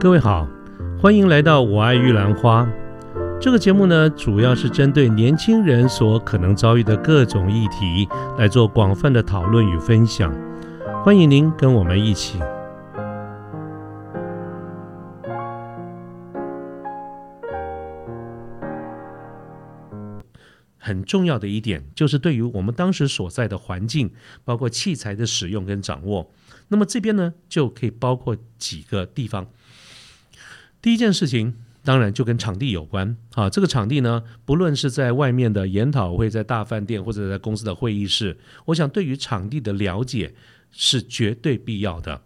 各位好，欢迎来到我爱玉兰花。这个节目呢，主要是针对年轻人所可能遭遇的各种议题来做广泛的讨论与分享。欢迎您跟我们一起。很重要的一点就是对于我们当时所在的环境，包括器材的使用跟掌握。那么这边呢，就可以包括几个地方。第一件事情，当然就跟场地有关啊。这个场地呢，不论是在外面的研讨会，在大饭店或者在公司的会议室，我想对于场地的了解是绝对必要的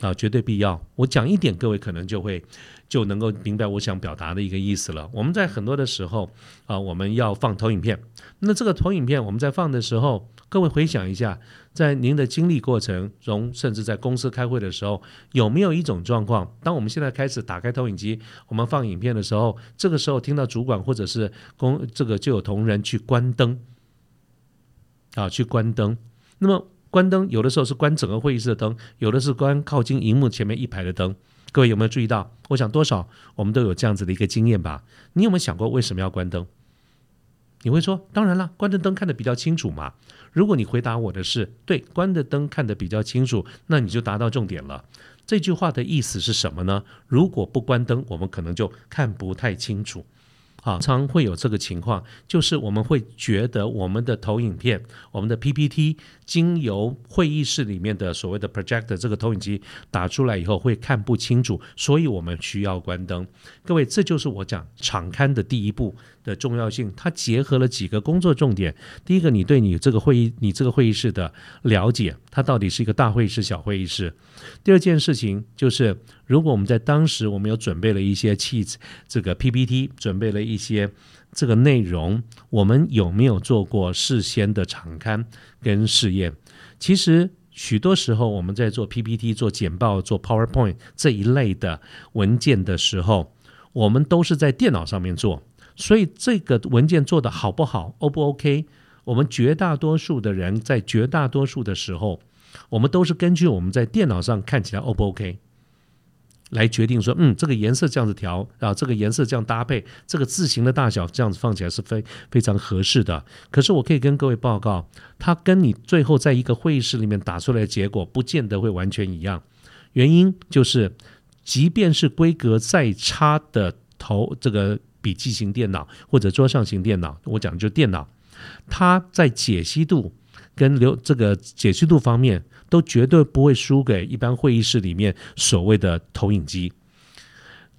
啊，绝对必要。我讲一点，各位可能就会就能够明白我想表达的一个意思了。我们在很多的时候啊，我们要放投影片，那这个投影片我们在放的时候，各位回想一下。在您的经历过程中，甚至在公司开会的时候，有没有一种状况？当我们现在开始打开投影机，我们放影片的时候，这个时候听到主管或者是公这个就有同仁去关灯，啊，去关灯。那么关灯有的时候是关整个会议室的灯，有的是关靠近荧幕前面一排的灯。各位有没有注意到？我想多少我们都有这样子的一个经验吧？你有没有想过为什么要关灯？你会说，当然了，关着灯看得比较清楚嘛。如果你回答我的是对，关着灯看得比较清楚，那你就达到重点了。这句话的意思是什么呢？如果不关灯，我们可能就看不太清楚。啊，常会有这个情况，就是我们会觉得我们的投影片、我们的 PPT 经由会议室里面的所谓的 projector 这个投影机打出来以后会看不清楚，所以我们需要关灯。各位，这就是我讲敞开的第一步。的重要性，它结合了几个工作重点。第一个，你对你这个会议、你这个会议室的了解，它到底是一个大会议室、小会议室。第二件事情就是，如果我们在当时我们有准备了一些器这个 PPT，准备了一些这个内容，我们有没有做过事先的场刊跟试验？其实许多时候我们在做 PPT、做简报、做 PowerPoint 这一类的文件的时候，我们都是在电脑上面做。所以这个文件做的好不好，O 不 OK？我们绝大多数的人在绝大多数的时候，我们都是根据我们在电脑上看起来 O 不 OK 来决定说，嗯，这个颜色这样子调啊，这个颜色这样搭配，这个字形的大小这样子放起来是非非常合适的。可是我可以跟各位报告，它跟你最后在一个会议室里面打出来的结果，不见得会完全一样。原因就是，即便是规格再差的头这个。笔记型电脑或者桌上型电脑，我讲的就是电脑，它在解析度跟流这个解析度方面，都绝对不会输给一般会议室里面所谓的投影机。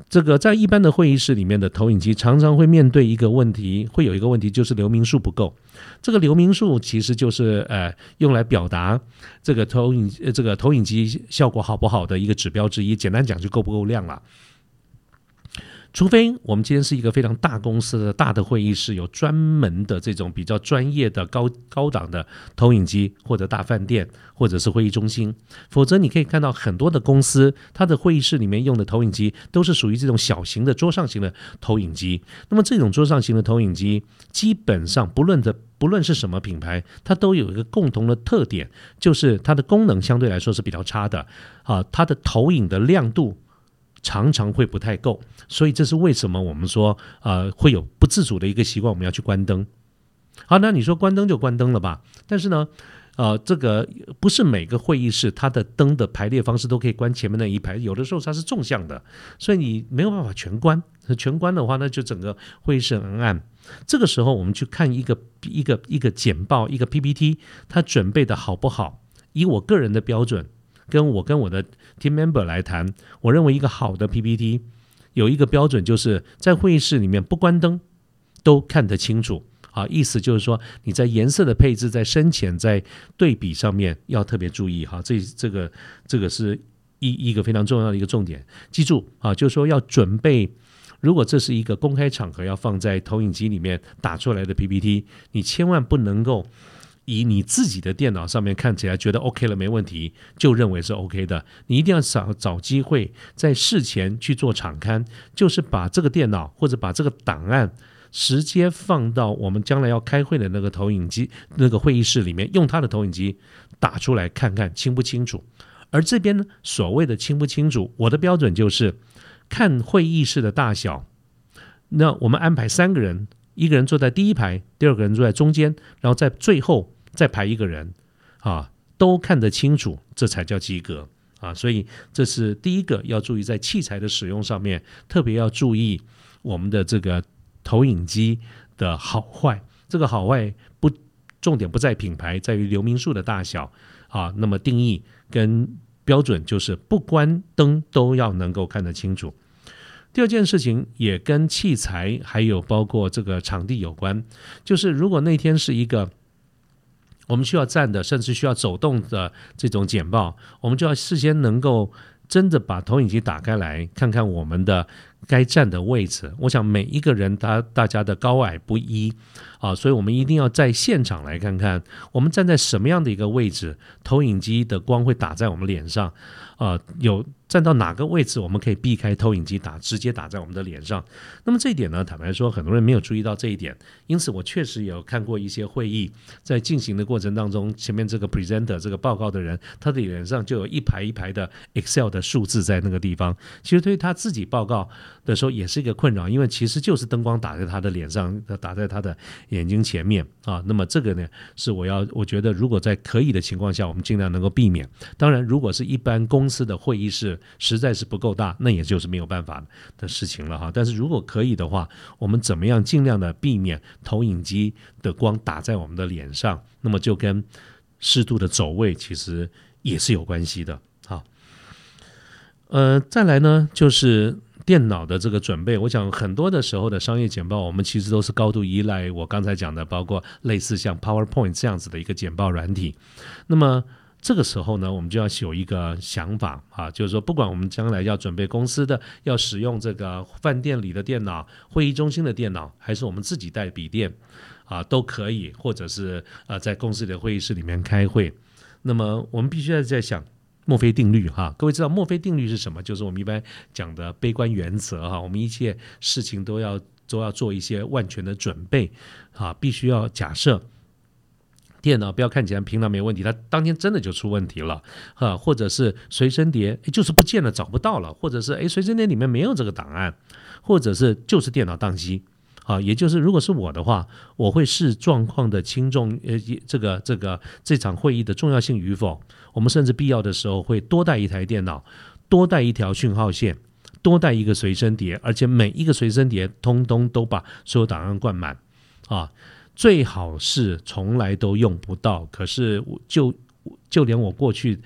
这个在一般的会议室里面的投影机，常常会面对一个问题，会有一个问题就是流明数不够。这个流明数其实就是呃用来表达这个投影这个投影机效果好不好的一个指标之一。简单讲就够不够亮了。除非我们今天是一个非常大公司的大的会议室，有专门的这种比较专业的高高档的投影机，或者大饭店，或者是会议中心，否则你可以看到很多的公司，它的会议室里面用的投影机都是属于这种小型的桌上型的投影机。那么这种桌上型的投影机，基本上不论的不论是什么品牌，它都有一个共同的特点，就是它的功能相对来说是比较差的啊，它的投影的亮度。常常会不太够，所以这是为什么我们说呃会有不自主的一个习惯，我们要去关灯。好，那你说关灯就关灯了吧？但是呢，呃，这个不是每个会议室它的灯的排列方式都可以关前面那一排，有的时候它是纵向的，所以你没有办法全关。全关的话，那就整个会议室很暗。这个时候我们去看一个一个一个简报，一个 PPT，它准备的好不好？以我个人的标准。跟我跟我的 team member 来谈，我认为一个好的 PPT 有一个标准，就是在会议室里面不关灯都看得清楚。啊，意思就是说你在颜色的配置、在深浅、在对比上面要特别注意。哈，这这个这个是一一个非常重要的一个重点。记住啊，就是说要准备，如果这是一个公开场合要放在投影机里面打出来的 PPT，你千万不能够。以你自己的电脑上面看起来觉得 OK 了没问题，就认为是 OK 的。你一定要找找机会在事前去做场刊，就是把这个电脑或者把这个档案直接放到我们将来要开会的那个投影机那个会议室里面，用它的投影机打出来看看清不清楚。而这边呢，所谓的清不清楚，我的标准就是看会议室的大小，那我们安排三个人，一个人坐在第一排，第二个人坐在中间，然后在最后再排一个人，啊，都看得清楚，这才叫及格啊！所以这是第一个要注意在器材的使用上面，特别要注意我们的这个投影机的好坏。这个好坏不重点不在品牌，在于流明数的大小啊。那么定义跟标准就是不关灯都要能够看得清楚。第二件事情也跟器材还有包括这个场地有关，就是如果那天是一个我们需要站的，甚至需要走动的这种简报，我们就要事先能够真的把投影机打开来看看我们的该站的位置。我想每一个人他大家的高矮不一啊，所以我们一定要在现场来看看我们站在什么样的一个位置，投影机的光会打在我们脸上啊有。站到哪个位置，我们可以避开投影机打，直接打在我们的脸上。那么这一点呢，坦白说，很多人没有注意到这一点。因此，我确实有看过一些会议，在进行的过程当中，前面这个 presenter 这个报告的人，他的脸上就有一排一排的 Excel 的数字在那个地方。其实对于他自己报告的时候，也是一个困扰，因为其实就是灯光打在他的脸上，打在他的眼睛前面啊。那么这个呢，是我要我觉得，如果在可以的情况下，我们尽量能够避免。当然，如果是一般公司的会议室，实在是不够大，那也就是没有办法的事情了哈。但是如果可以的话，我们怎么样尽量的避免投影机的光打在我们的脸上？那么就跟适度的走位其实也是有关系的。好，呃，再来呢，就是电脑的这个准备。我想很多的时候的商业简报，我们其实都是高度依赖我刚才讲的，包括类似像 PowerPoint 这样子的一个简报软体。那么这个时候呢，我们就要有一个想法啊，就是说，不管我们将来要准备公司的，要使用这个饭店里的电脑、会议中心的电脑，还是我们自己带笔电啊，都可以，或者是呃在公司的会议室里面开会。那么我们必须要在想墨菲定律哈，各位知道墨菲定律是什么？就是我们一般讲的悲观原则哈，我们一切事情都要都要做一些万全的准备啊，必须要假设。电脑不要看起来平常没问题，它当天真的就出问题了，哈，或者是随身碟就是不见了，找不到了，或者是哎随身碟里面没有这个档案，或者是就是电脑宕机，啊，也就是如果是我的话，我会视状况的轻重，呃，这个这个这场会议的重要性与否，我们甚至必要的时候会多带一台电脑，多带一条讯号线，多带一个随身碟，而且每一个随身碟通通都把所有档案灌满，啊。最好是从来都用不到，可是就就连我过去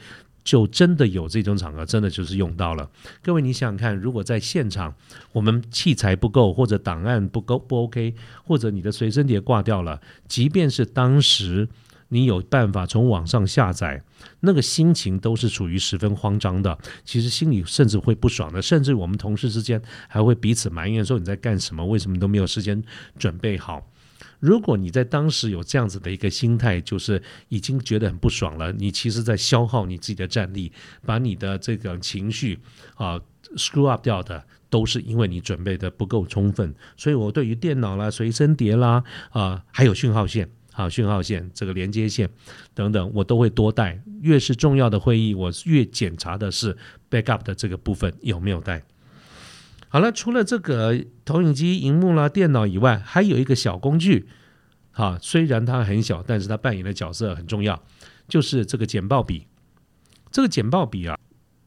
就真的有这种场合，真的就是用到了。各位，你想想看，如果在现场我们器材不够，或者档案不够不 OK，或者你的随身碟挂掉了，即便是当时你有办法从网上下载，那个心情都是处于十分慌张的。其实心里甚至会不爽的，甚至我们同事之间还会彼此埋怨说你在干什么？为什么都没有时间准备好？如果你在当时有这样子的一个心态，就是已经觉得很不爽了，你其实在消耗你自己的战力，把你的这个情绪啊 screw up 掉的，都是因为你准备的不够充分。所以我对于电脑啦、随身碟啦啊，还有讯号线啊、讯号线这个连接线等等，我都会多带。越是重要的会议，我越检查的是 backup 的这个部分有没有带。好了，除了这个投影机、荧幕啦、电脑以外，还有一个小工具，哈，虽然它很小，但是它扮演的角色很重要，就是这个简报笔。这个简报笔啊，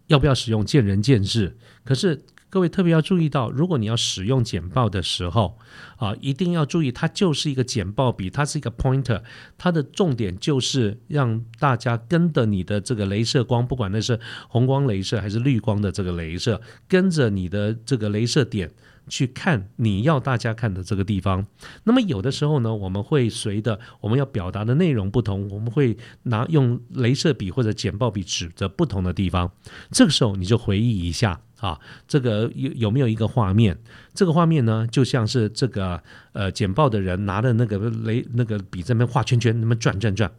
要不要使用，见仁见智。可是。各位特别要注意到，如果你要使用简报的时候，啊，一定要注意，它就是一个简报笔，它是一个 pointer，它的重点就是让大家跟着你的这个镭射光，不管那是红光镭射还是绿光的这个镭射，跟着你的这个镭射点。去看你要大家看的这个地方，那么有的时候呢，我们会随着我们要表达的内容不同，我们会拿用镭射笔或者剪报笔指着不同的地方。这个时候你就回忆一下啊，这个有有没有一个画面？这个画面呢，就像是这个呃剪报的人拿的那个雷那个笔在那边画圈圈，那么转转转。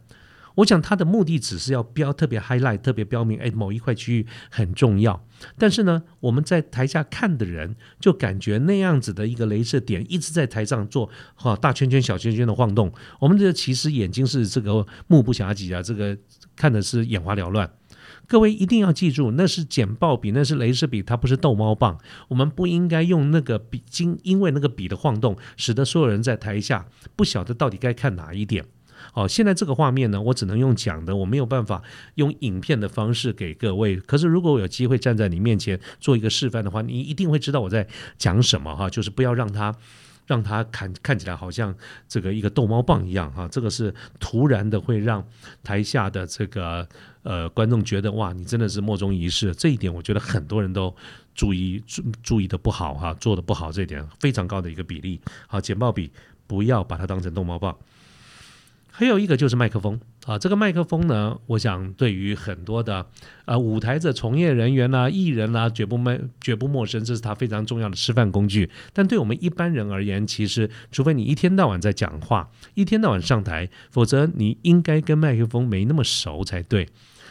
我想他的目的只是要标特别 highlight，特别标明，哎，某一块区域很重要。但是呢，我们在台下看的人就感觉那样子的一个镭射点一直在台上做哈大圈圈、小圈圈的晃动。我们这其实眼睛是这个目不暇及啊，这个看的是眼花缭乱。各位一定要记住，那是简报笔，那是镭射笔，它不是逗猫棒。我们不应该用那个笔，因因为那个笔的晃动，使得所有人在台下不晓得到底该看哪一点。哦，现在这个画面呢，我只能用讲的，我没有办法用影片的方式给各位。可是如果我有机会站在你面前做一个示范的话，你一定会知道我在讲什么哈。就是不要让他。让他看看起来好像这个一个逗猫棒一样哈，这个是突然的会让台下的这个呃观众觉得哇，你真的是莫衷一是。这一点我觉得很多人都注意注注意的不好哈，做的不好，这一点非常高的一个比例。好，简报笔不要把它当成逗猫棒。还有一个就是麦克风啊，这个麦克风呢，我想对于很多的呃舞台的从业人员呐、艺人呐，绝不陌绝不陌生，这是他非常重要的吃饭工具。但对我们一般人而言，其实除非你一天到晚在讲话，一天到晚上台，否则你应该跟麦克风没那么熟才对。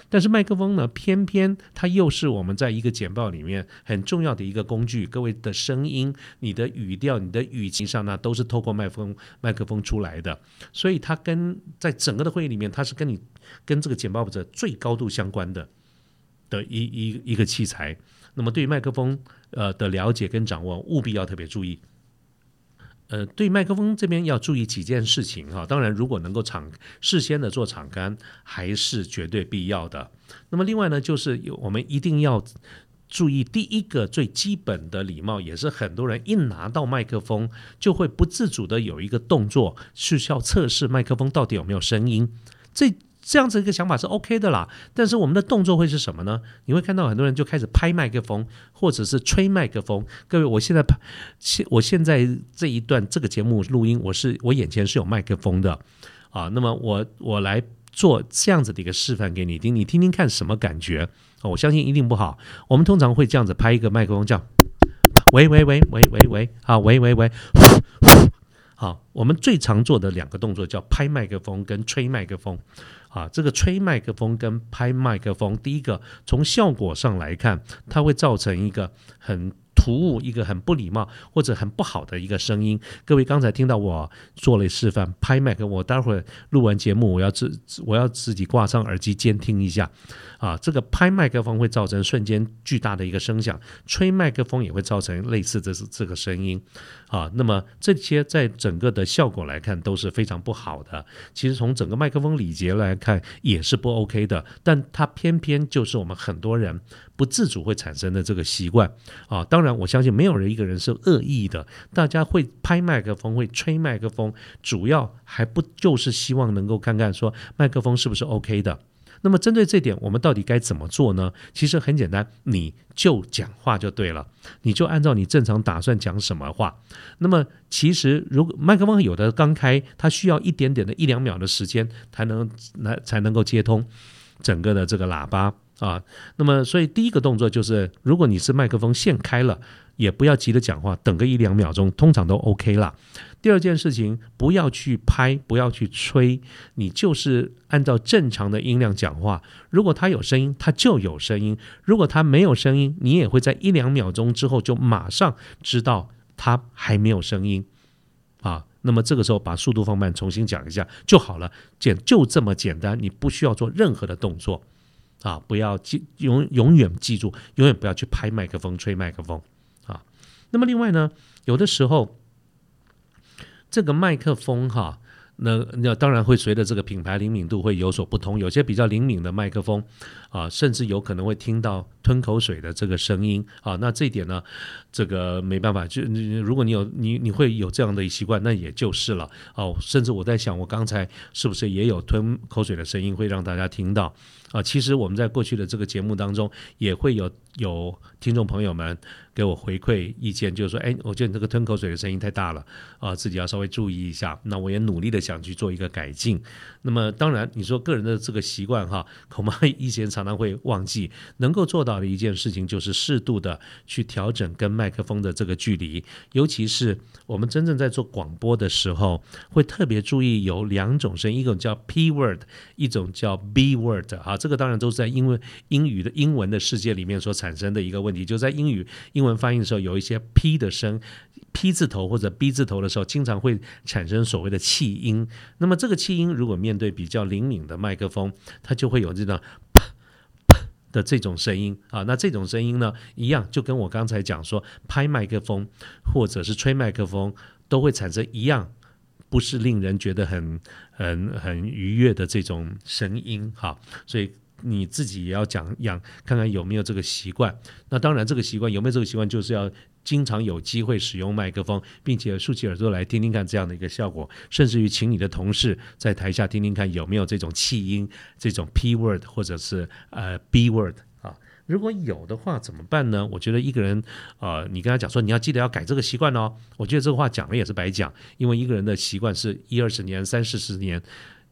但是麦克风呢，偏偏它又是我们在一个简报里面很重要的一个工具。各位的声音、你的语调、你的语气上呢，都是透过麦克风麦克风出来的。所以它跟在整个的会议里面，它是跟你跟这个简报者最高度相关的的一一一个器材。那么对于麦克风呃的了解跟掌握，务必要特别注意。呃，对麦克风这边要注意几件事情哈。当然，如果能够场事先的做场干，还是绝对必要的。那么另外呢，就是我们一定要注意第一个最基本的礼貌，也是很多人一拿到麦克风就会不自主的有一个动作，是需要测试麦克风到底有没有声音。这这样子一个想法是 OK 的啦，但是我们的动作会是什么呢？你会看到很多人就开始拍麦克风，或者是吹麦克风。各位，我现在拍，现我现在这一段这个节目录音，我是我眼前是有麦克风的啊。那么我我来做这样子的一个示范给你听，你听听看什么感觉？我相信一定不好。我们通常会这样子拍一个麦克风，叫喂喂喂喂喂喂，好喂喂喂。好，我们最常做的两个动作叫拍麦克风跟吹麦克风。啊，这个吹麦克风跟拍麦克风，第一个从效果上来看，它会造成一个很。突兀一个很不礼貌或者很不好的一个声音。各位刚才听到我做了示范拍麦克，我待会儿录完节目，我要自我要自己挂上耳机监听一下。啊，这个拍麦克风会造成瞬间巨大的一个声响，吹麦克风也会造成类似的这个声音。啊，那么这些在整个的效果来看都是非常不好的。其实从整个麦克风礼节来看也是不 OK 的，但它偏偏就是我们很多人。不自主会产生的这个习惯啊，当然我相信没有人一个人是恶意的，大家会拍麦克风，会吹麦克风，主要还不就是希望能够看看说麦克风是不是 OK 的。那么针对这点，我们到底该怎么做呢？其实很简单，你就讲话就对了，你就按照你正常打算讲什么话。那么其实如果麦克风有的刚开，它需要一点点的一两秒的时间才能来才能够接通整个的这个喇叭。啊，那么所以第一个动作就是，如果你是麦克风线开了，也不要急着讲话，等个一两秒钟，通常都 OK 了。第二件事情，不要去拍，不要去吹，你就是按照正常的音量讲话。如果它有声音，它就有声音；如果它没有声音，你也会在一两秒钟之后就马上知道它还没有声音。啊，那么这个时候把速度放慢，重新讲一下就好了，简就这么简单，你不需要做任何的动作。啊，不要记永永远记住，永远不要去拍麦克风、吹麦克风啊。那么另外呢，有的时候这个麦克风哈。那那当然会随着这个品牌灵敏度会有所不同，有些比较灵敏的麦克风啊，甚至有可能会听到吞口水的这个声音啊。那这一点呢，这个没办法，就如果你有你你会有这样的习惯，那也就是了哦。甚至我在想，我刚才是不是也有吞口水的声音会让大家听到啊？其实我们在过去的这个节目当中也会有有听众朋友们。给我回馈意见，就是说，哎，我觉得你这个吞口水的声音太大了啊，自己要稍微注意一下。那我也努力的想去做一个改进。那么，当然你说个人的这个习惯哈，恐怕 以前常常会忘记。能够做到的一件事情，就是适度的去调整跟麦克风的这个距离。尤其是我们真正在做广播的时候，会特别注意有两种声音，一种叫 P word，一种叫 B word 啊。这个当然都是在英文英语的英文的世界里面所产生的一个问题，就在英语英。文发音的时候，有一些 p 的声，p 字头或者 b 字头的时候，经常会产生所谓的气音。那么这个气音如果面对比较灵敏的麦克风，它就会有这种的这种声音啊，那这种声音呢，一样就跟我刚才讲说，拍麦克风或者是吹麦克风，都会产生一样不是令人觉得很很很愉悦的这种声音哈，所以你自己也要讲养，看看有没有这个习惯。那当然，这个习惯有没有这个习惯，就是要。经常有机会使用麦克风，并且竖起耳朵来听听看这样的一个效果，甚至于请你的同事在台下听听看有没有这种气音、这种 P word 或者是呃 B word 啊。如果有的话怎么办呢？我觉得一个人呃，你跟他讲说你要记得要改这个习惯哦。我觉得这个话讲了也是白讲，因为一个人的习惯是一二十年、三四十年。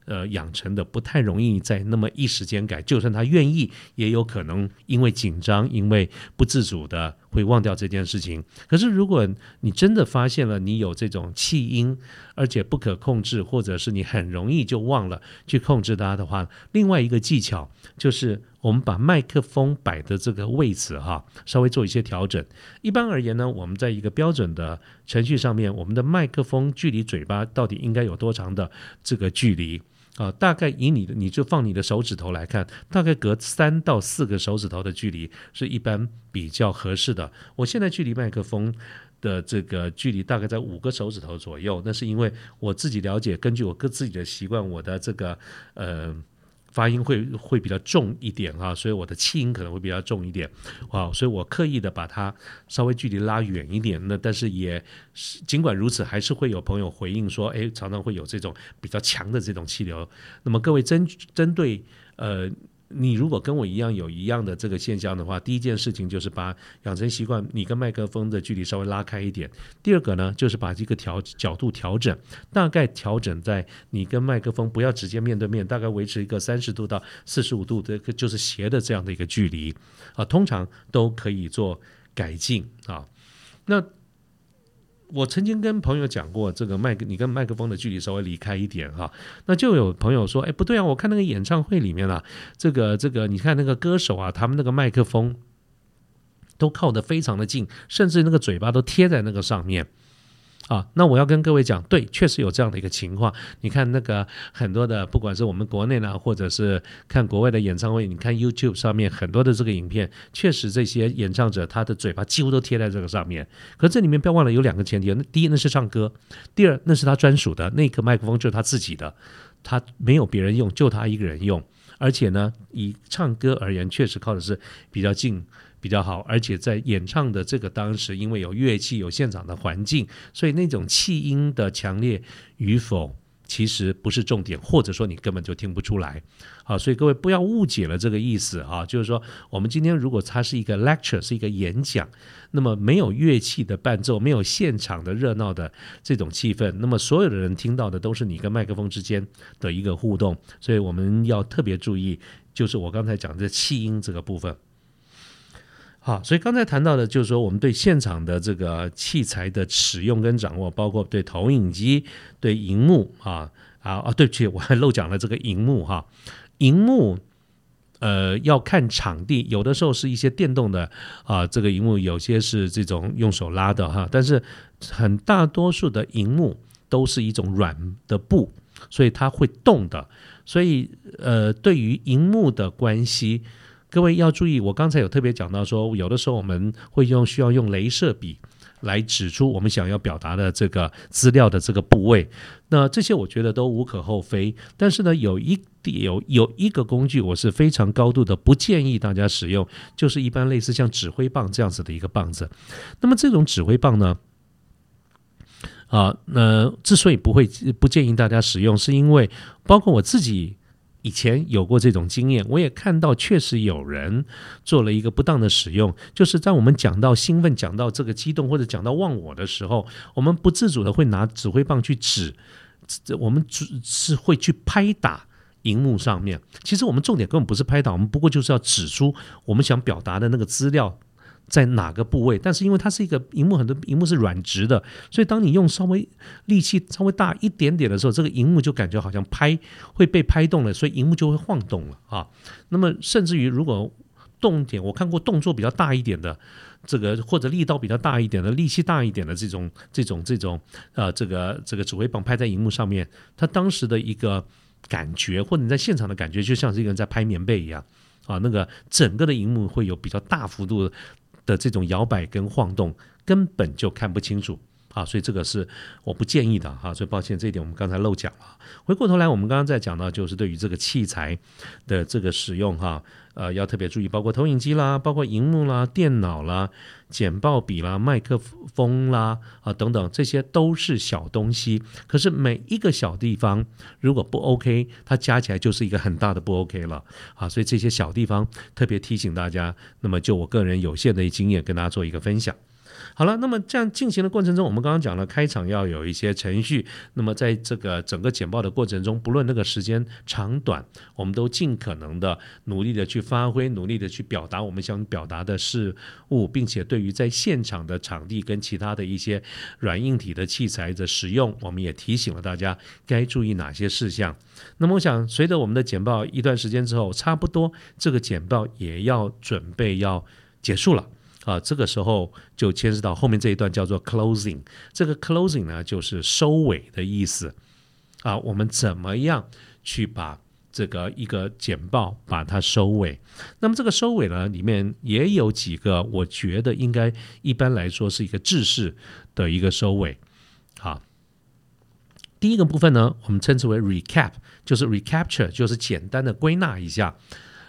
呃，养成的不太容易在那么一时间改，就算他愿意，也有可能因为紧张，因为不自主的会忘掉这件事情。可是如果你真的发现了你有这种气音，而且不可控制，或者是你很容易就忘了去控制它的话，另外一个技巧就是我们把麦克风摆的这个位置哈，稍微做一些调整。一般而言呢，我们在一个标准的程序上面，我们的麦克风距离嘴巴到底应该有多长的这个距离？啊，大概以你的，你就放你的手指头来看，大概隔三到四个手指头的距离是一般比较合适的。我现在距离麦克风的这个距离大概在五个手指头左右，那是因为我自己了解，根据我各自己的习惯，我的这个呃。发音会会比较重一点啊，所以我的气音可能会比较重一点啊，所以我刻意的把它稍微距离拉远一点。那但是也尽管如此，还是会有朋友回应说，哎，常常会有这种比较强的这种气流。那么各位针针对呃。你如果跟我一样有一样的这个现象的话，第一件事情就是把养成习惯，你跟麦克风的距离稍微拉开一点。第二个呢，就是把这个调角度调整，大概调整在你跟麦克风不要直接面对面，大概维持一个三十度到四十五度的，就是斜的这样的一个距离啊，通常都可以做改进啊。那。我曾经跟朋友讲过，这个麦克，你跟麦克风的距离稍微离开一点哈，那就有朋友说，哎，不对啊，我看那个演唱会里面啊，这个这个，你看那个歌手啊，他们那个麦克风都靠得非常的近，甚至那个嘴巴都贴在那个上面。啊，那我要跟各位讲，对，确实有这样的一个情况。你看那个很多的，不管是我们国内呢，或者是看国外的演唱会，你看 YouTube 上面很多的这个影片，确实这些演唱者他的嘴巴几乎都贴在这个上面。可这里面不要忘了有两个前提，那第一那是唱歌，第二那是他专属的那个麦克风就是他自己的，他没有别人用，就他一个人用。而且呢，以唱歌而言，确实靠的是比较近。比较好，而且在演唱的这个当时，因为有乐器、有现场的环境，所以那种气音的强烈与否，其实不是重点，或者说你根本就听不出来。好，所以各位不要误解了这个意思啊，就是说我们今天如果它是一个 lecture，是一个演讲，那么没有乐器的伴奏，没有现场的热闹的这种气氛，那么所有的人听到的都是你跟麦克风之间的一个互动，所以我们要特别注意，就是我刚才讲的气音这个部分。好，所以刚才谈到的，就是说我们对现场的这个器材的使用跟掌握，包括对投影机、对荧幕啊啊啊，对不起，我还漏讲了这个荧幕哈。荧幕呃要看场地，有的时候是一些电动的啊，这个荧幕有些是这种用手拉的哈，但是很大多数的荧幕都是一种软的布，所以它会动的。所以呃，对于荧幕的关系。各位要注意，我刚才有特别讲到说，有的时候我们会用需要用镭射笔来指出我们想要表达的这个资料的这个部位。那这些我觉得都无可厚非，但是呢，有一有有一个工具我是非常高度的不建议大家使用，就是一般类似像指挥棒这样子的一个棒子。那么这种指挥棒呢，啊，那之所以不会不建议大家使用，是因为包括我自己。以前有过这种经验，我也看到确实有人做了一个不当的使用，就是在我们讲到兴奋、讲到这个激动或者讲到忘我的时候，我们不自主的会拿指挥棒去指，我们只是会去拍打荧幕上面。其实我们重点根本不是拍打，我们不过就是要指出我们想表达的那个资料。在哪个部位？但是因为它是一个荧幕，很多荧幕是软直的，所以当你用稍微力气稍微大一点点的时候，这个荧幕就感觉好像拍会被拍动了，所以荧幕就会晃动了啊。那么甚至于如果动点，我看过动作比较大一点的，这个或者力道比较大一点的，力气大一点的这种这种这种呃，这个这个指挥棒拍在荧幕上面，它当时的一个感觉或者你在现场的感觉，就像是一个人在拍棉被一样。啊，那个整个的荧幕会有比较大幅度的这种摇摆跟晃动，根本就看不清楚。啊，所以这个是我不建议的哈，所以抱歉这一点我们刚才漏讲了。回过头来，我们刚刚在讲到，就是对于这个器材的这个使用哈，呃，要特别注意，包括投影机啦，包括荧幕啦、电脑啦、剪报笔啦、麦克风啦啊等等，这些都是小东西。可是每一个小地方如果不 OK，它加起来就是一个很大的不 OK 了啊。所以这些小地方特别提醒大家，那么就我个人有限的经验跟大家做一个分享。好了，那么这样进行的过程中，我们刚刚讲了开场要有一些程序。那么在这个整个简报的过程中，不论那个时间长短，我们都尽可能的努力的去发挥，努力的去表达我们想表达的事物，并且对于在现场的场地跟其他的一些软硬体的器材的使用，我们也提醒了大家该注意哪些事项。那么我想，随着我们的简报一段时间之后，差不多这个简报也要准备要结束了。啊，这个时候就牵涉到后面这一段叫做 closing。这个 closing 呢，就是收尾的意思。啊，我们怎么样去把这个一个简报把它收尾？那么这个收尾呢，里面也有几个，我觉得应该一般来说是一个制式的一个收尾。好，第一个部分呢，我们称之为 recap，就是 recapture，就是简单的归纳一下。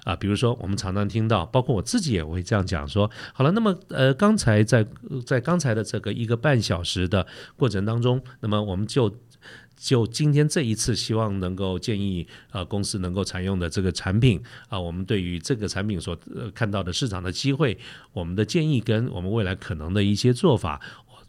啊，比如说我们常常听到，包括我自己也会这样讲说，好了，那么呃，刚才在在刚才的这个一个半小时的过程当中，那么我们就就今天这一次，希望能够建议呃公司能够采用的这个产品啊，我们对于这个产品所看到的市场的机会，我们的建议跟我们未来可能的一些做法。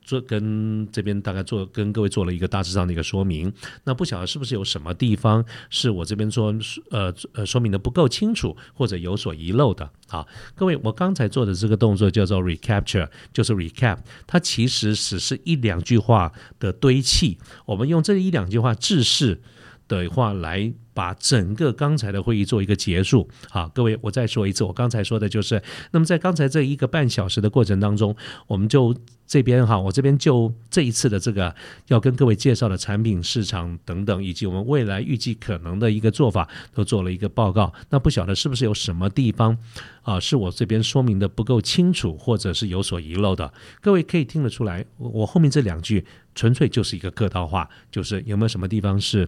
做跟这边大概做跟各位做了一个大致上的一个说明，那不晓得是不是有什么地方是我这边说呃呃说明的不够清楚或者有所遗漏的啊？各位，我刚才做的这个动作叫做 recapture，就是 recap，它其实只是一两句话的堆砌，我们用这一两句话制式的话来。把整个刚才的会议做一个结束。好，各位，我再说一次，我刚才说的就是，那么在刚才这一个半小时的过程当中，我们就这边哈，我这边就这一次的这个要跟各位介绍的产品、市场等等，以及我们未来预计可能的一个做法，都做了一个报告。那不晓得是不是有什么地方啊，是我这边说明的不够清楚，或者是有所遗漏的？各位可以听得出来，我后面这两句纯粹就是一个客套话，就是有没有什么地方是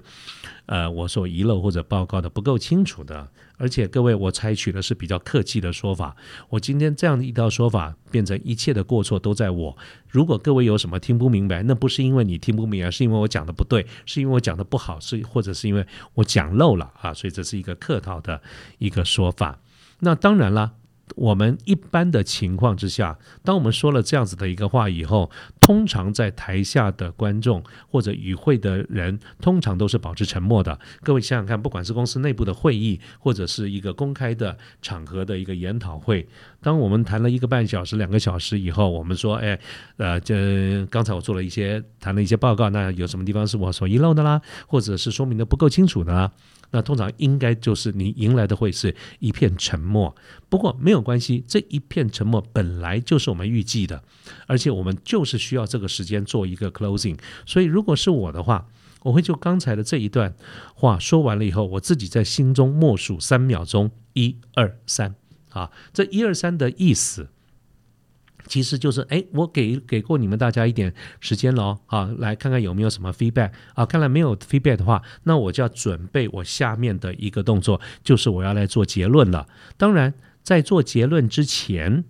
呃我所遗漏。或者报告的不够清楚的，而且各位，我采取的是比较客气的说法。我今天这样的一套说法，变成一切的过错都在我。如果各位有什么听不明白，那不是因为你听不明白，是因为我讲的不对，是因为我讲的不好，是或者是因为我讲漏了啊。所以这是一个客套的一个说法。那当然了。我们一般的情况之下，当我们说了这样子的一个话以后，通常在台下的观众或者与会的人，通常都是保持沉默的。各位想想看，不管是公司内部的会议，或者是一个公开的场合的一个研讨会，当我们谈了一个半小时、两个小时以后，我们说，哎，呃，这刚才我做了一些谈了一些报告，那有什么地方是我所遗漏的啦，或者是说明的不够清楚的啦？那通常应该就是你迎来的会是一片沉默，不过没有关系，这一片沉默本来就是我们预计的，而且我们就是需要这个时间做一个 closing。所以如果是我的话，我会就刚才的这一段话说完了以后，我自己在心中默数三秒钟，一二三，啊，这一二三的意思。其实就是，哎，我给给过你们大家一点时间了啊，来看看有没有什么 feedback 啊，看来没有 feedback 的话，那我就要准备我下面的一个动作，就是我要来做结论了。当然，在做结论之前，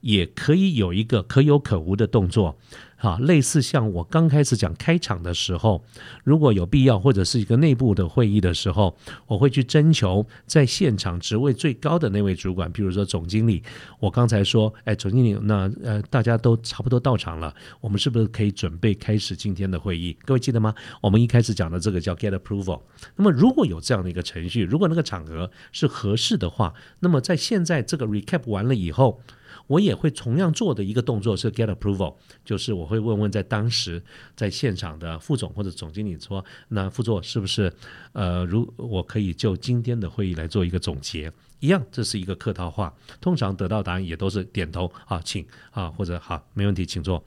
也可以有一个可有可无的动作。啊，类似像我刚开始讲开场的时候，如果有必要或者是一个内部的会议的时候，我会去征求在现场职位最高的那位主管，比如说总经理。我刚才说，哎，总经理，那呃，大家都差不多到场了，我们是不是可以准备开始今天的会议？各位记得吗？我们一开始讲的这个叫 get approval。那么如果有这样的一个程序，如果那个场合是合适的话，那么在现在这个 recap 完了以后。我也会同样做的一个动作是 get approval，就是我会问问在当时在现场的副总或者总经理说，那副座是不是呃，如我可以就今天的会议来做一个总结，一样，这是一个客套话，通常得到答案也都是点头啊，请啊，或者好，没问题，请坐。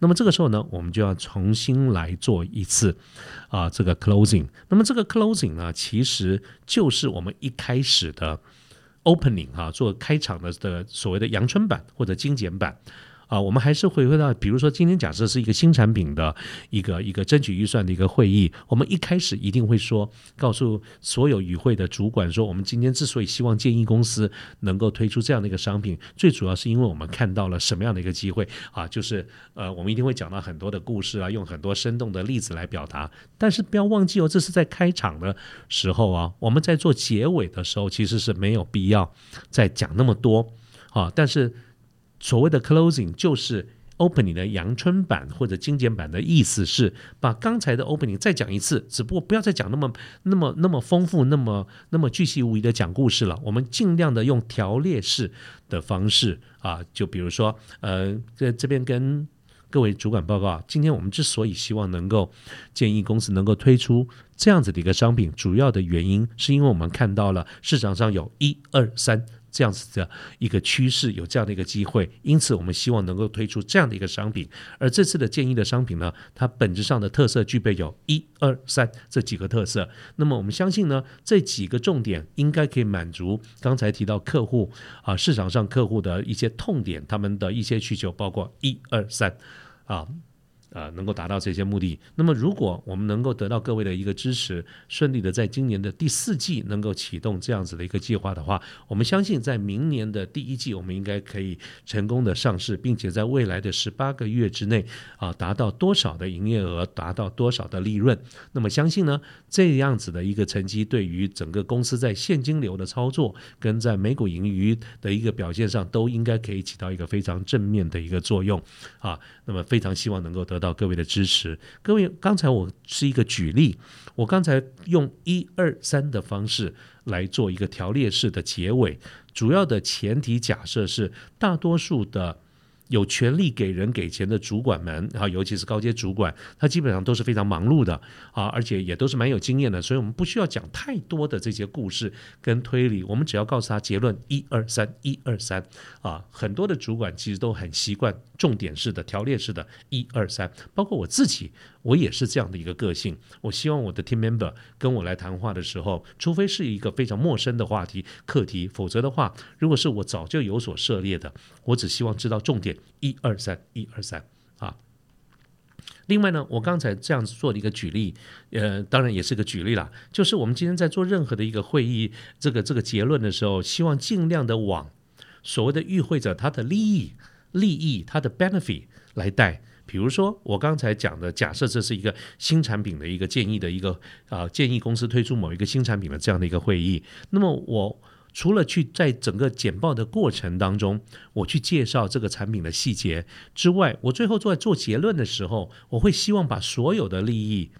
那么这个时候呢，我们就要重新来做一次啊，这个 closing。那么这个 closing 呢，其实就是我们一开始的。Opening 哈，做开场的的所谓的阳春版或者精简版。啊，我们还是回归到，比如说今天假设是一个新产品的一个一个争取预算的一个会议，我们一开始一定会说，告诉所有与会的主管说，我们今天之所以希望建议公司能够推出这样的一个商品，最主要是因为我们看到了什么样的一个机会啊，就是呃，我们一定会讲到很多的故事啊，用很多生动的例子来表达，但是不要忘记哦，这是在开场的时候啊，我们在做结尾的时候其实是没有必要再讲那么多啊，但是。所谓的 closing 就是 opening 的阳春版或者精简版的意思是把刚才的 opening 再讲一次，只不过不要再讲那么那么那么丰富、那么那么巨细无遗的讲故事了。我们尽量的用条列式的方式啊，就比如说呃，在这边跟各位主管报告，今天我们之所以希望能够建议公司能够推出这样子的一个商品，主要的原因是因为我们看到了市场上有一二三。这样子的一个趋势，有这样的一个机会，因此我们希望能够推出这样的一个商品。而这次的建议的商品呢，它本质上的特色具备有一二三这几个特色。那么我们相信呢，这几个重点应该可以满足刚才提到客户啊市场上客户的一些痛点，他们的一些需求，包括一二三啊。呃，能够达到这些目的。那么，如果我们能够得到各位的一个支持，顺利的在今年的第四季能够启动这样子的一个计划的话，我们相信在明年的第一季，我们应该可以成功的上市，并且在未来的十八个月之内啊，达到多少的营业额，达到多少的利润。那么，相信呢，这样子的一个成绩，对于整个公司在现金流的操作跟在每股盈余的一个表现上，都应该可以起到一个非常正面的一个作用啊。那么，非常希望能够得得。到各位的支持，各位，刚才我是一个举例，我刚才用一二三的方式来做一个条列式的结尾，主要的前提假设是大多数的。有权利给人给钱的主管们啊，尤其是高阶主管，他基本上都是非常忙碌的啊，而且也都是蛮有经验的，所以我们不需要讲太多的这些故事跟推理，我们只要告诉他结论一二三一二三啊，很多的主管其实都很习惯重点式的条列式的一二三，包括我自己。我也是这样的一个个性。我希望我的 team member 跟我来谈话的时候，除非是一个非常陌生的话题课题，否则的话，如果是我早就有所涉猎的，我只希望知道重点一二三一二三啊。另外呢，我刚才这样子做的一个举例，呃，当然也是个举例啦，就是我们今天在做任何的一个会议，这个这个结论的时候，希望尽量的往所谓的与会者他的利益、利益他的 benefit 来带。比如说，我刚才讲的，假设这是一个新产品的一个建议的一个啊，建议公司推出某一个新产品的这样的一个会议。那么，我除了去在整个简报的过程当中，我去介绍这个产品的细节之外，我最后做做结论的时候，我会希望把所有的利益。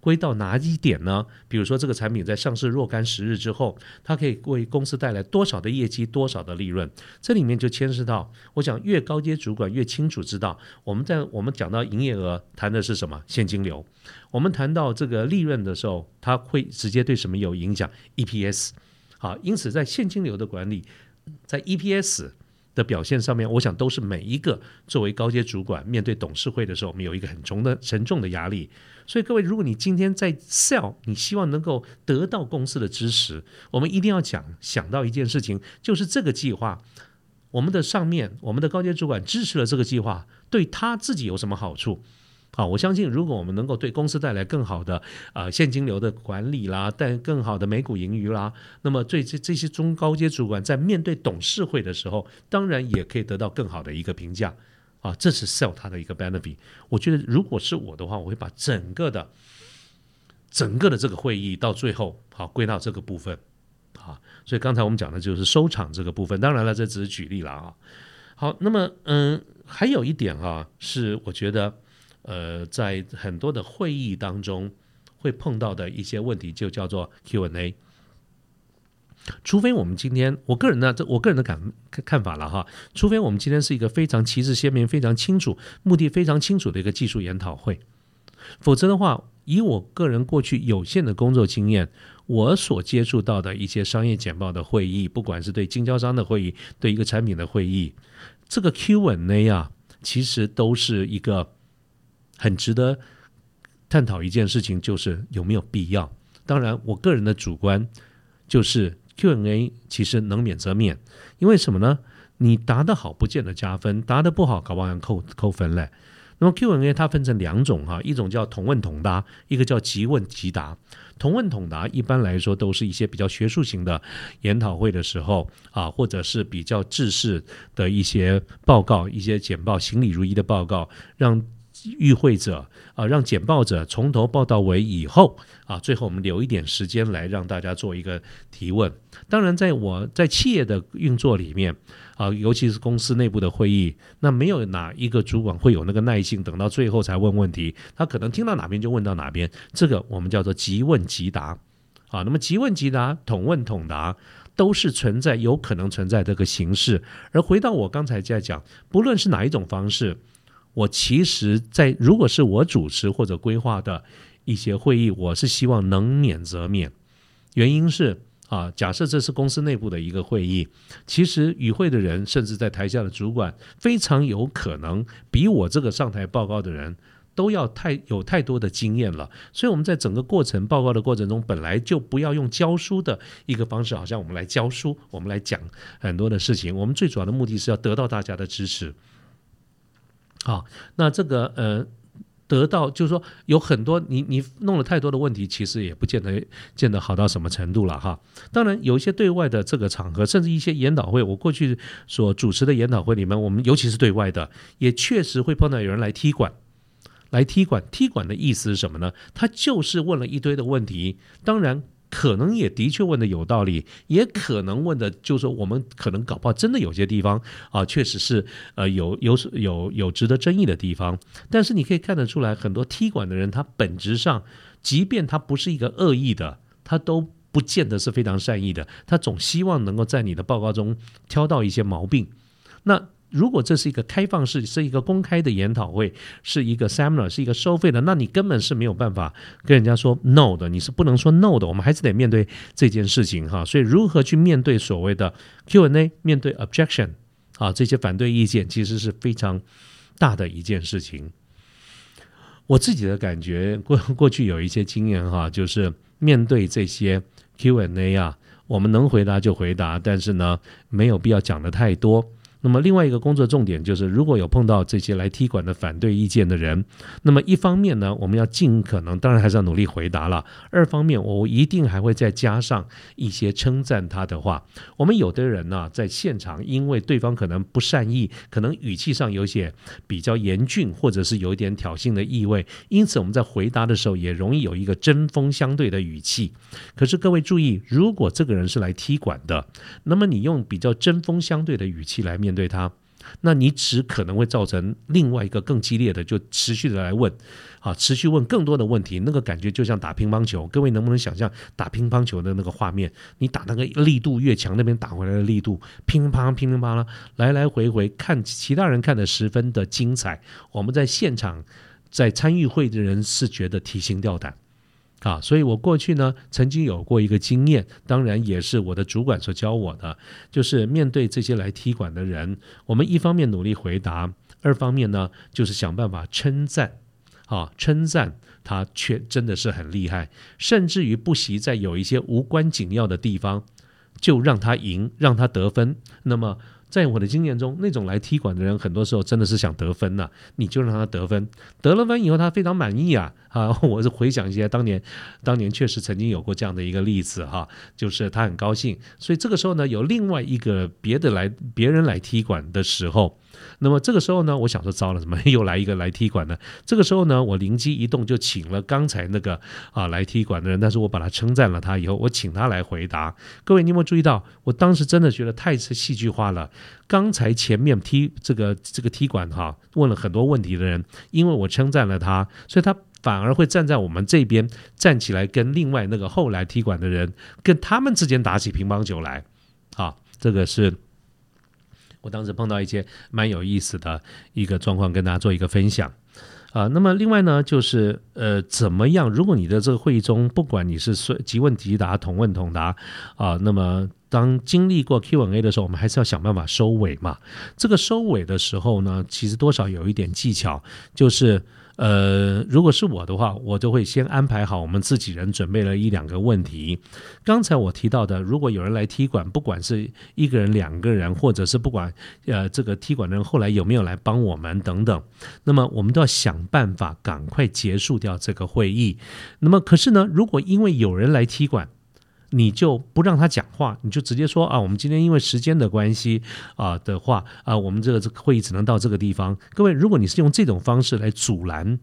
归到哪一点呢？比如说，这个产品在上市若干时日之后，它可以为公司带来多少的业绩、多少的利润？这里面就牵涉到，我想越高阶主管越清楚知道，我们在我们讲到营业额谈的是什么现金流，我们谈到这个利润的时候，它会直接对什么有影响？EPS。好，因此在现金流的管理，在 EPS。的表现上面，我想都是每一个作为高阶主管面对董事会的时候，我们有一个很重的沉重的压力。所以各位，如果你今天在 sell，你希望能够得到公司的支持，我们一定要讲想到一件事情，就是这个计划，我们的上面我们的高阶主管支持了这个计划，对他自己有什么好处？啊，我相信，如果我们能够对公司带来更好的啊现金流的管理啦，带更好的每股盈余啦，那么对这这些中高阶主管在面对董事会的时候，当然也可以得到更好的一个评价啊，这是 sell 它的一个 benefit。我觉得，如果是我的话，我会把整个的整个的这个会议到最后好归到这个部分啊。所以刚才我们讲的就是收场这个部分，当然了，这只是举例了啊。好，那么嗯，还有一点啊，是我觉得。呃，在很多的会议当中会碰到的一些问题，就叫做 Q&A。除非我们今天，我个人呢，这我个人的感看法了哈。除非我们今天是一个非常旗帜鲜明、非常清楚、目的非常清楚的一个技术研讨会，否则的话，以我个人过去有限的工作经验，我所接触到的一些商业简报的会议，不管是对经销商的会议，对一个产品的会议，这个 Q&A 啊，其实都是一个。很值得探讨一件事情，就是有没有必要。当然，我个人的主观就是 Q&A 其实能免则免，因为什么呢？你答得好不见得加分，答得不好搞不好扣扣分嘞。那么 Q&A 它分成两种哈，一种叫同问同答，一个叫即问即答。同问同答一般来说都是一些比较学术型的研讨会的时候啊，或者是比较制式的一些报告、一些简报、行礼如仪的报告，让。与会者啊，让简报者从头报到尾以后啊，最后我们留一点时间来让大家做一个提问。当然，在我在企业的运作里面啊，尤其是公司内部的会议，那没有哪一个主管会有那个耐性等到最后才问问题，他可能听到哪边就问到哪边。这个我们叫做即问即答啊。那么即问即答、统问统答都是存在有可能存在这个形式。而回到我刚才在讲，不论是哪一种方式。我其实，在如果是我主持或者规划的一些会议，我是希望能免则免。原因是啊，假设这是公司内部的一个会议，其实与会的人，甚至在台下的主管，非常有可能比我这个上台报告的人都要太有太多的经验了。所以我们在整个过程报告的过程中，本来就不要用教书的一个方式，好像我们来教书，我们来讲很多的事情。我们最主要的目的是要得到大家的支持。好，那这个呃，得到就是说有很多你你弄了太多的问题，其实也不见得见得好到什么程度了哈。当然有一些对外的这个场合，甚至一些研讨会，我过去所主持的研讨会里面，我们尤其是对外的，也确实会碰到有人来踢馆，来踢馆。踢馆的意思是什么呢？他就是问了一堆的问题，当然。可能也的确问的有道理，也可能问的，就是说我们可能搞不好真的有些地方啊，确实是呃有有有有值得争议的地方。但是你可以看得出来，很多踢馆的人，他本质上，即便他不是一个恶意的，他都不见得是非常善意的，他总希望能够在你的报告中挑到一些毛病。那。如果这是一个开放式，是一个公开的研讨会，是一个 seminar，是一个收费的，那你根本是没有办法跟人家说 no 的，你是不能说 no 的。我们还是得面对这件事情哈。所以，如何去面对所谓的 Q&A，面对 objection 啊这些反对意见，其实是非常大的一件事情。我自己的感觉，过过去有一些经验哈，就是面对这些 Q&A 啊，我们能回答就回答，但是呢，没有必要讲的太多。那么另外一个工作重点就是，如果有碰到这些来踢馆的反对意见的人，那么一方面呢，我们要尽可能，当然还是要努力回答了；二方面，我一定还会再加上一些称赞他的话。我们有的人呢，在现场，因为对方可能不善意，可能语气上有些比较严峻，或者是有一点挑衅的意味，因此我们在回答的时候也容易有一个针锋相对的语气。可是各位注意，如果这个人是来踢馆的，那么你用比较针锋相对的语气来面。对他，那你只可能会造成另外一个更激烈的，就持续的来问，啊，持续问更多的问题，那个感觉就像打乒乓球。各位能不能想象打乒乓球的那个画面？你打那个力度越强，那边打回来的力度乒乒乓、乒乒乓乓，来来回回看，其他人看的十分的精彩。我们在现场在参与会的人是觉得提心吊胆。啊，所以我过去呢曾经有过一个经验，当然也是我的主管所教我的，就是面对这些来踢馆的人，我们一方面努力回答，二方面呢就是想办法称赞，啊，称赞他却真的是很厉害，甚至于不惜在有一些无关紧要的地方就让他赢，让他得分。那么。在我的经验中，那种来踢馆的人，很多时候真的是想得分呐，你就让他得分，得了分以后，他非常满意啊啊！我是回想一下当年，当年确实曾经有过这样的一个例子哈，就是他很高兴，所以这个时候呢，有另外一个别的来别人来踢馆的时候。那么这个时候呢，我想说糟了，怎么又来一个来踢馆呢？这个时候呢，我灵机一动，就请了刚才那个啊来踢馆的人，但是我把他称赞了他以后，我请他来回答。各位，你有没有注意到？我当时真的觉得太戏剧化了。刚才前面踢这个这个踢馆哈，问了很多问题的人，因为我称赞了他，所以他反而会站在我们这边站起来，跟另外那个后来踢馆的人，跟他们之间打起乒乓球来。啊，这个是。我当时碰到一些蛮有意思的一个状况，跟大家做一个分享啊。那么另外呢，就是呃，怎么样？如果你的这个会议中，不管你是说即问即答、同问同答啊，那么当经历过 Q&A 的时候，我们还是要想办法收尾嘛。这个收尾的时候呢，其实多少有一点技巧，就是呃，如果是我的话，我都会先安排好我们自己人准备了一两个问题。刚才我提到的，如果有人来踢馆，不管是一个人、两个人，或者是不管呃这个踢馆的人后来有没有来帮我们等等，那么我们都要想办法赶快结束掉这个会议。那么可是呢，如果因为有人来踢馆，你就不让他讲话，你就直接说啊，我们今天因为时间的关系啊的话啊，我们这个这个会议只能到这个地方。各位，如果你是用这种方式来阻拦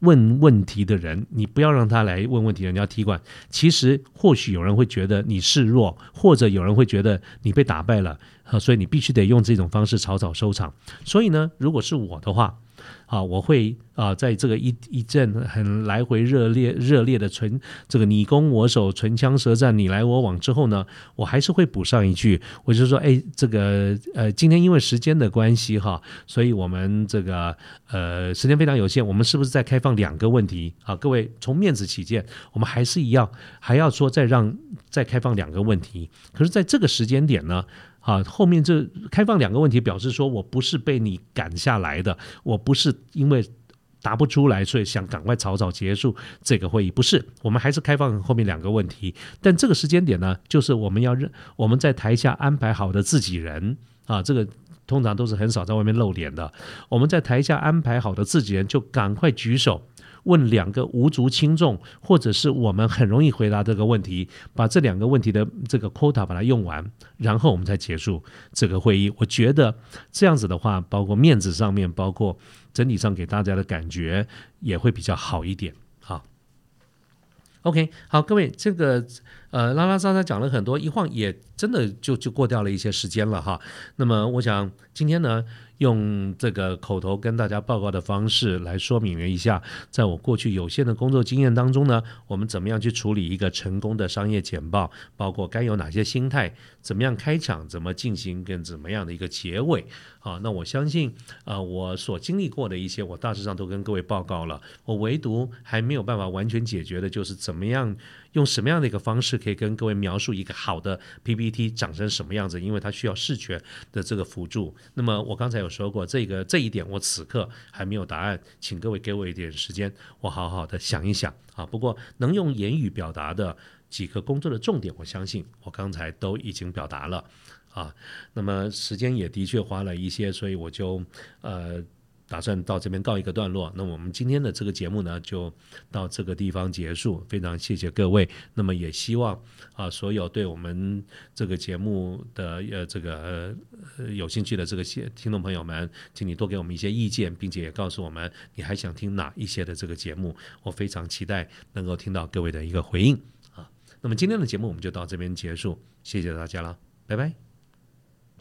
问问题的人，你不要让他来问问题，人家踢馆。其实或许有人会觉得你示弱，或者有人会觉得你被打败了，啊所以你必须得用这种方式草草收场。所以呢，如果是我的话。啊，我会啊，在这个一一阵很来回热烈热烈的唇这个你攻我守唇枪舌战你来我往之后呢，我还是会补上一句，我就说，哎，这个呃，今天因为时间的关系哈，所以我们这个呃时间非常有限，我们是不是再开放两个问题？啊，各位从面子起见，我们还是一样，还要说再让再开放两个问题。可是，在这个时间点呢？啊，后面这开放两个问题，表示说我不是被你赶下来的，我不是因为答不出来，所以想赶快草草结束这个会议，不是，我们还是开放后面两个问题。但这个时间点呢，就是我们要认我们在台下安排好的自己人啊，这个通常都是很少在外面露脸的。我们在台下安排好的自己人，就赶快举手。问两个无足轻重，或者是我们很容易回答这个问题，把这两个问题的这个 quota 把它用完，然后我们再结束这个会议。我觉得这样子的话，包括面子上面，包括整体上给大家的感觉也会比较好一点。好，OK，好，各位，这个呃拉拉杂杂讲了很多，一晃也真的就就过掉了一些时间了哈。那么我想今天呢。用这个口头跟大家报告的方式来说明了一下，在我过去有限的工作经验当中呢，我们怎么样去处理一个成功的商业简报，包括该有哪些心态，怎么样开场，怎么进行，跟怎么样的一个结尾。啊，那我相信，呃，我所经历过的一些，我大致上都跟各位报告了。我唯独还没有办法完全解决的，就是怎么样用什么样的一个方式，可以跟各位描述一个好的 PPT 长成什么样子，因为它需要视觉的这个辅助。那么我刚才有说过，这个这一点我此刻还没有答案，请各位给我一点时间，我好好的想一想啊。不过能用言语表达的几个工作的重点，我相信我刚才都已经表达了。啊，那么时间也的确花了一些，所以我就呃打算到这边告一个段落。那我们今天的这个节目呢，就到这个地方结束。非常谢谢各位，那么也希望啊，所有对我们这个节目的呃这个呃有兴趣的这个些听众朋友们，请你多给我们一些意见，并且也告诉我们你还想听哪一些的这个节目。我非常期待能够听到各位的一个回应啊。那么今天的节目我们就到这边结束，谢谢大家了，拜拜。